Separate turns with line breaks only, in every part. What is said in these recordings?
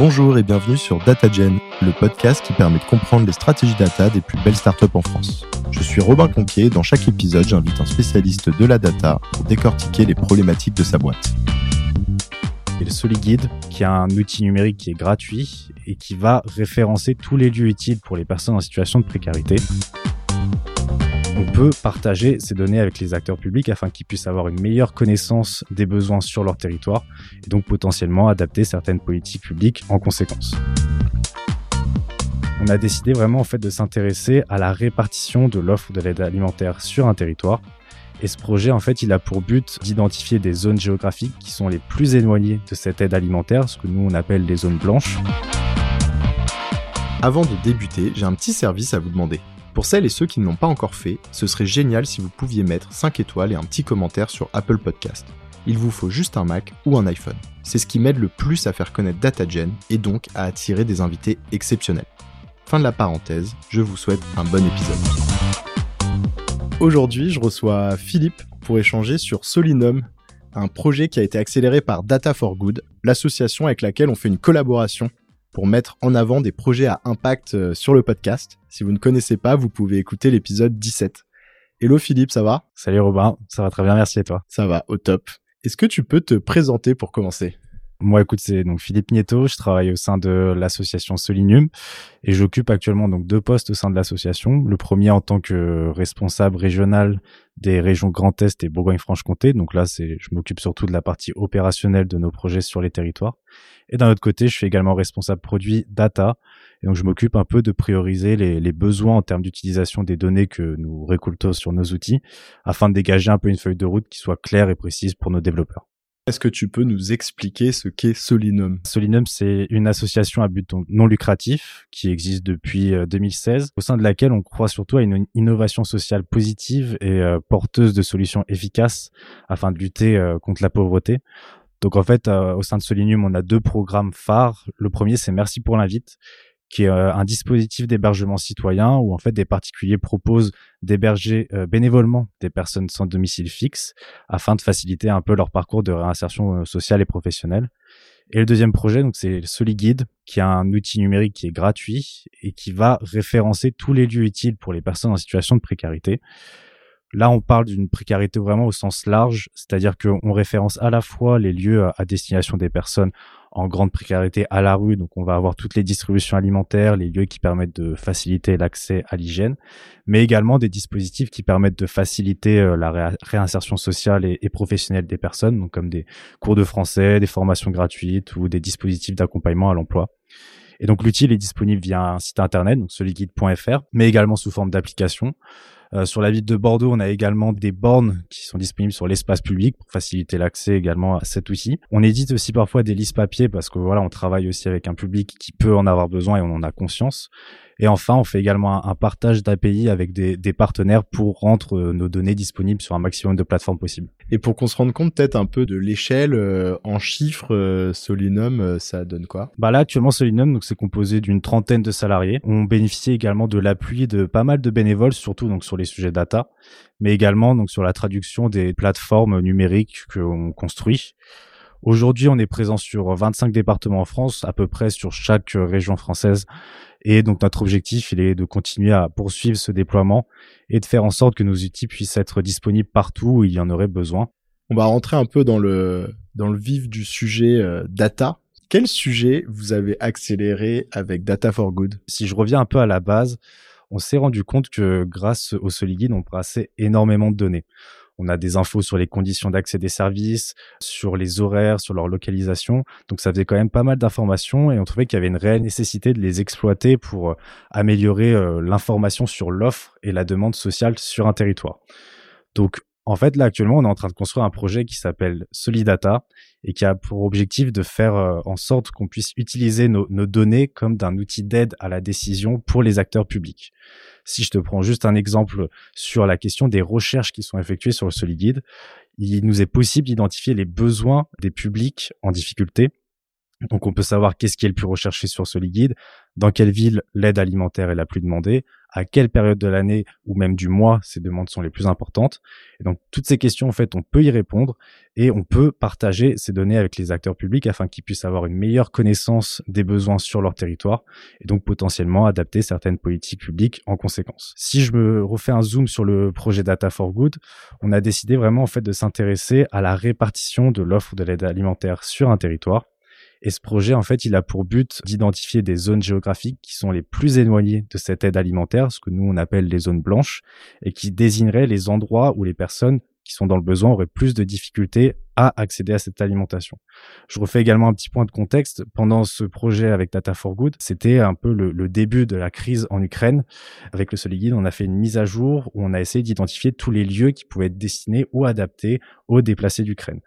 Bonjour et bienvenue sur DataGen, le podcast qui permet de comprendre les stratégies data des plus belles startups en France. Je suis Robin Conquier et dans chaque épisode, j'invite un spécialiste de la data pour décortiquer les problématiques de sa boîte.
Et le SoliGuide, qui est un outil numérique qui est gratuit et qui va référencer tous les lieux utiles pour les personnes en situation de précarité partager ces données avec les acteurs publics afin qu'ils puissent avoir une meilleure connaissance des besoins sur leur territoire et donc potentiellement adapter certaines politiques publiques en conséquence. On a décidé vraiment en fait de s'intéresser à la répartition de l'offre de l'aide alimentaire sur un territoire. Et ce projet, en fait, il a pour but d'identifier des zones géographiques qui sont les plus éloignées de cette aide alimentaire, ce que nous on appelle les zones blanches.
Avant de débuter, j'ai un petit service à vous demander. Pour celles et ceux qui ne l'ont pas encore fait, ce serait génial si vous pouviez mettre 5 étoiles et un petit commentaire sur Apple Podcast. Il vous faut juste un Mac ou un iPhone. C'est ce qui m'aide le plus à faire connaître DataGen et donc à attirer des invités exceptionnels. Fin de la parenthèse, je vous souhaite un bon épisode. Aujourd'hui, je reçois Philippe pour échanger sur Solinum, un projet qui a été accéléré par Data for Good, l'association avec laquelle on fait une collaboration pour mettre en avant des projets à impact euh, sur le podcast. Si vous ne connaissez pas, vous pouvez écouter l'épisode 17. Hello Philippe, ça va?
Salut Robin, ça va très bien, merci et toi?
Ça va, au top. Est-ce que tu peux te présenter pour commencer?
Moi, écoute, c'est donc Philippe Nieto. Je travaille au sein de l'association Solinium et j'occupe actuellement donc deux postes au sein de l'association. Le premier en tant que responsable régional des régions Grand Est et Bourgogne-Franche-Comté. Donc là, c'est, je m'occupe surtout de la partie opérationnelle de nos projets sur les territoires. Et d'un autre côté, je suis également responsable produit data. Et donc, je m'occupe un peu de prioriser les, les besoins en termes d'utilisation des données que nous récoltons sur nos outils afin de dégager un peu une feuille de route qui soit claire et précise pour nos développeurs.
Est-ce que tu peux nous expliquer ce qu'est Solinum?
Solinum, c'est une association à but non lucratif qui existe depuis 2016, euh, au sein de laquelle on croit surtout à une innovation sociale positive et euh, porteuse de solutions efficaces afin de lutter euh, contre la pauvreté. Donc en fait, au sein de Solinum, on a deux programmes phares. Le premier, c'est Merci pour l'invite, qui est euh, un dispositif d'hébergement citoyen où en fait des particuliers proposent d'héberger euh, bénévolement des personnes sans domicile fixe afin de faciliter un peu leur parcours de réinsertion euh, sociale et professionnelle. Et le deuxième projet, donc c'est SoliGuide, qui est un outil numérique qui est gratuit et qui va référencer tous les lieux utiles pour les personnes en situation de précarité. Là, on parle d'une précarité vraiment au sens large, c'est-à-dire qu'on référence à la fois les lieux à destination des personnes en grande précarité à la rue, donc on va avoir toutes les distributions alimentaires, les lieux qui permettent de faciliter l'accès à l'hygiène, mais également des dispositifs qui permettent de faciliter euh, la réinsertion sociale et, professionnelle des personnes, donc comme des cours de français, des formations gratuites ou des dispositifs d'accompagnement à l'emploi. Et donc l'outil est disponible via un site internet, donc soliguide.fr, mais également sous forme d'application. Euh, sur la ville de Bordeaux, on a également des bornes qui sont disponibles sur l'espace public pour faciliter l'accès également à cet outil. On édite aussi parfois des listes papier parce que voilà, on travaille aussi avec un public qui peut en avoir besoin et on en a conscience. Et enfin, on fait également un, partage d'API avec des, des, partenaires pour rendre euh, nos données disponibles sur un maximum de plateformes possibles.
Et pour qu'on se rende compte peut-être un peu de l'échelle euh, en chiffres, euh, Solinum, ça donne quoi?
Bah là, actuellement, Solinum, donc c'est composé d'une trentaine de salariés. On bénéficie également de l'appui de pas mal de bénévoles, surtout donc sur les sujets data, mais également donc sur la traduction des plateformes numériques qu'on construit. Aujourd'hui, on est présent sur 25 départements en France, à peu près sur chaque région française. Et donc notre objectif, il est de continuer à poursuivre ce déploiement et de faire en sorte que nos outils puissent être disponibles partout où il y en aurait besoin.
On va rentrer un peu dans le dans le vif du sujet euh, data. Quel sujet vous avez accéléré avec Data for Good?
Si je reviens un peu à la base, on s'est rendu compte que grâce au Soliguide, on brassait énormément de données. On a des infos sur les conditions d'accès des services, sur les horaires, sur leur localisation. Donc ça faisait quand même pas mal d'informations et on trouvait qu'il y avait une réelle nécessité de les exploiter pour euh, améliorer euh, l'information sur l'offre et la demande sociale sur un territoire. Donc en fait, là, actuellement, on est en train de construire un projet qui s'appelle Solidata et qui a pour objectif de faire euh, en sorte qu'on puisse utiliser nos, données comme d'un outil d'aide à la décision pour les acteurs publics. Si je te prends juste un exemple sur la question des recherches qui sont effectuées sur le SoliGuide, il nous est possible d'identifier les besoins des publics en difficulté Donc on peut savoir qu'est-ce qui est le plus recherché sur ce liquide, dans quelle ville l'aide alimentaire est la plus demandée, à quelle période de l'année ou même du mois ces demandes sont les plus importantes. Et donc toutes ces questions en fait on peut y répondre et on peut partager ces données avec les acteurs publics afin qu'ils puissent avoir une meilleure connaissance des besoins sur leur territoire et donc potentiellement adapter certaines politiques publiques en conséquence. Si je me refais un zoom sur le projet Data for Good, on a décidé vraiment en fait de s'intéresser à la répartition de l'offre de l'aide alimentaire sur un territoire et ce projet, en fait, il a pour but d'identifier des zones géographiques qui sont les plus éloignées de cette aide alimentaire, ce que nous on appelle les zones blanches, et qui désigneraient les endroits où les personnes qui sont dans le besoin auraient plus de difficultés à accéder à cette alimentation. Je refais également un petit point de contexte. Pendant ce projet avec Data for Good, c'était un peu le, début de la crise en Ukraine. Avec le Soliguide, on a fait une mise à jour où on a essayé d'identifier tous les lieux qui pouvaient être destinés ou adaptés aux déplacés d'Ukraine.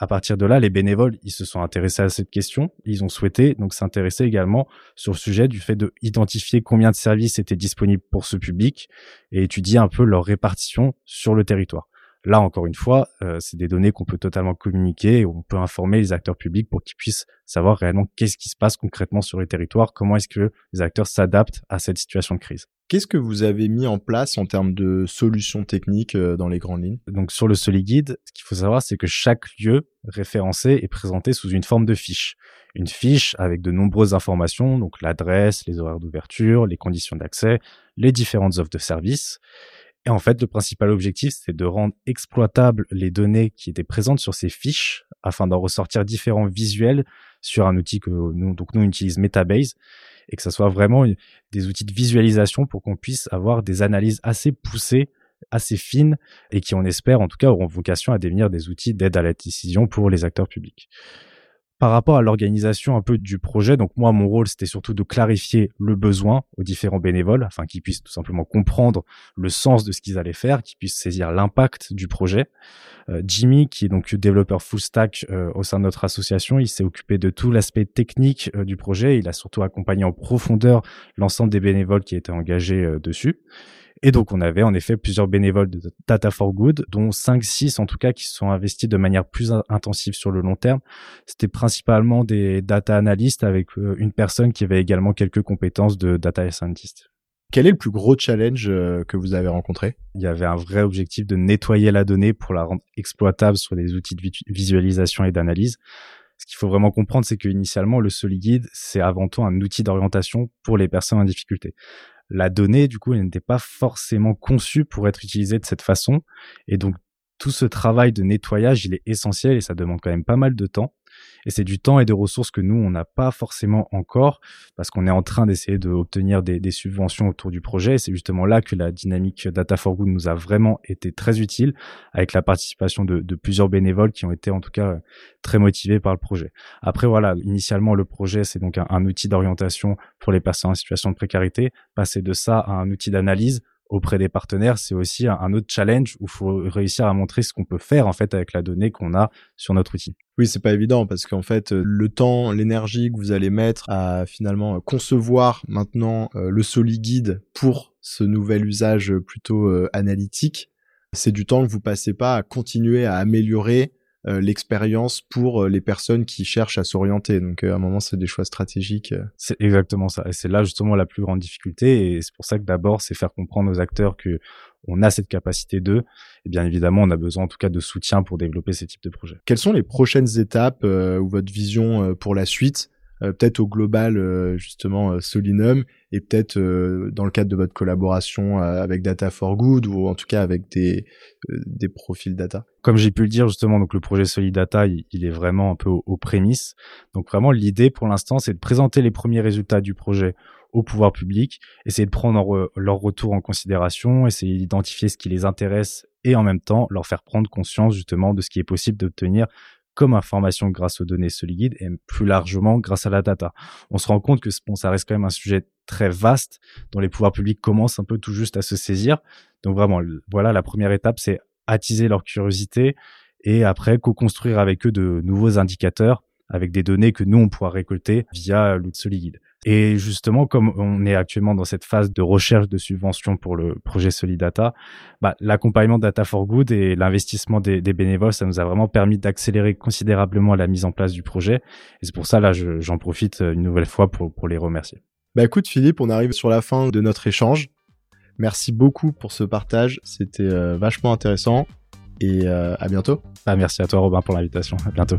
À partir de là, les bénévoles, ils se sont intéressés à cette question. Ils ont souhaité donc s'intéresser également sur le sujet du fait d'identifier combien de services étaient disponibles pour ce public et étudier un peu leur répartition sur le territoire. Là, encore une fois, euh, c'est des données qu'on peut totalement communiquer et on peut informer les acteurs publics pour qu'ils puissent savoir réellement qu'est-ce qui se passe concrètement sur les territoires, comment est-ce que les acteurs s'adaptent à cette situation de crise.
Qu'est-ce que vous avez mis en place en termes de solutions techniques euh, dans les grandes lignes?
Donc sur le Soliguide, ce qu'il faut savoir, c'est que chaque lieu référencé est présenté sous une forme de fiche. Une fiche avec de nombreuses informations, donc l'adresse, les horaires d'ouverture, les conditions d'accès, les différentes offres de services. Et en fait, le principal objectif, c'est de rendre exploitables les données qui étaient présentes sur ces fiches afin d'en ressortir différents visuels sur un outil que nous, donc nous, on utilise Metabase et que ça soit vraiment des outils de visualisation pour qu'on puisse avoir des analyses assez poussées assez fines et qui, on espère, en tout cas, auront vocation à devenir des outils d'aide à la décision pour les acteurs publics par rapport à l'organisation un peu du projet, donc moi mon rôle c'était surtout de clarifier le besoin aux différents bénévoles afin qu'ils puissent tout simplement comprendre le sens de ce qu'ils allaient faire, qu'ils puissent saisir l'impact du projet. Euh, Jimmy qui est donc développeur full stack euh, au sein de notre association, il s'est occupé de tout l'aspect technique euh, du projet, il a surtout accompagné en profondeur l'ensemble des bénévoles qui étaient engagés dessus. Et donc, on avait en effet plusieurs bénévoles de Data for Good, dont 5-6 en tout cas qui se sont investis de manière plus intensive sur le long terme. C'était principalement des data analystes avec euh, une personne qui avait également quelques compétences de data scientist.
Quel est le plus gros challenge euh, que vous avez rencontré?
Il y avait un vrai objectif de nettoyer la donnée pour la rendre exploitable sur les outils de visualisation et d'analyse. Ce qu'il faut vraiment comprendre, c'est que initialement, le Soliguide, c'est avant tout un outil d'orientation pour les personnes en difficulté la donnée, du coup, elle n'était pas forcément conçue pour être utilisée de cette façon. Et donc, tout ce travail de nettoyage, il est essentiel et ça demande quand même pas mal de temps. Et c'est du temps et des ressources que nous, on n'a pas forcément encore parce qu'on est en train d'essayer d'obtenir des, des, subventions autour du projet. Et c'est justement là que la dynamique Data for Good nous a vraiment été très utile avec la participation de, de plusieurs bénévoles qui ont été en tout cas très motivés par le projet. Après, voilà, initialement, le projet, c'est donc un, un outil d'orientation pour les personnes en situation de précarité. Passer de ça à un outil d'analyse auprès des partenaires, c'est aussi un, autre challenge où il faut réussir à montrer ce qu'on peut faire en fait avec la donnée qu'on a sur notre outil.
Oui, c'est pas évident parce qu'en fait, euh, le temps, l'énergie que vous allez mettre à finalement concevoir maintenant euh, le SoliGuide pour ce nouvel usage plutôt euh, analytique, c'est du temps que vous passez pas à continuer à améliorer euh, l'expérience pour euh, les personnes qui cherchent à s'orienter. Donc euh, à un moment, c'est des choix stratégiques.
C'est exactement ça. Et c'est là justement la plus grande difficulté. Et c'est pour ça que d'abord, c'est faire comprendre aux acteurs que on a cette capacité d'eux. Et bien évidemment, on a besoin en tout cas de soutien pour développer ces types de projets.
Quelles sont les prochaines étapes ou votre vision pour la suite euh, peut-être au global euh, justement euh, Solinum et peut-être dans le cadre de votre collaboration avec Data for Good ou en tout cas avec des des profils data.
Comme j'ai pu le dire justement, donc le projet Solidata, il, il est vraiment un peu aux, prémices. Donc vraiment l'idée pour l'instant, c'est de présenter les premiers résultats du projet au pouvoir public, essayer de prendre leur retour en considération, essayer d'identifier ce qui les intéresse et en même temps leur faire prendre conscience justement de ce qui est possible d'obtenir comme information grâce aux données solides et plus largement grâce à la data. On se rend compte que ça reste quand même un sujet très vaste dont les pouvoirs publics commencent un peu tout juste à se saisir. Donc vraiment, voilà, la première étape, c'est attiser leur curiosité et après co-construire avec eux de nouveaux indicateurs avec des données que nous, on pourra récolter via l'outil Soliguide. Et justement, comme on est actuellement dans cette phase de recherche de subventions pour le projet Solidata, bah, l'accompagnement Data for Good et l'investissement des, des, bénévoles, ça nous a vraiment permis d'accélérer considérablement la mise en place du projet. Et c'est pour ça, là, j'en profite une nouvelle fois pour, pour les remercier.
Bah écoute Philippe, on arrive sur la fin de notre échange. Merci beaucoup pour ce partage, c'était euh, vachement intéressant et euh, à bientôt.
Bah, merci à toi Robin pour l'invitation, à bientôt.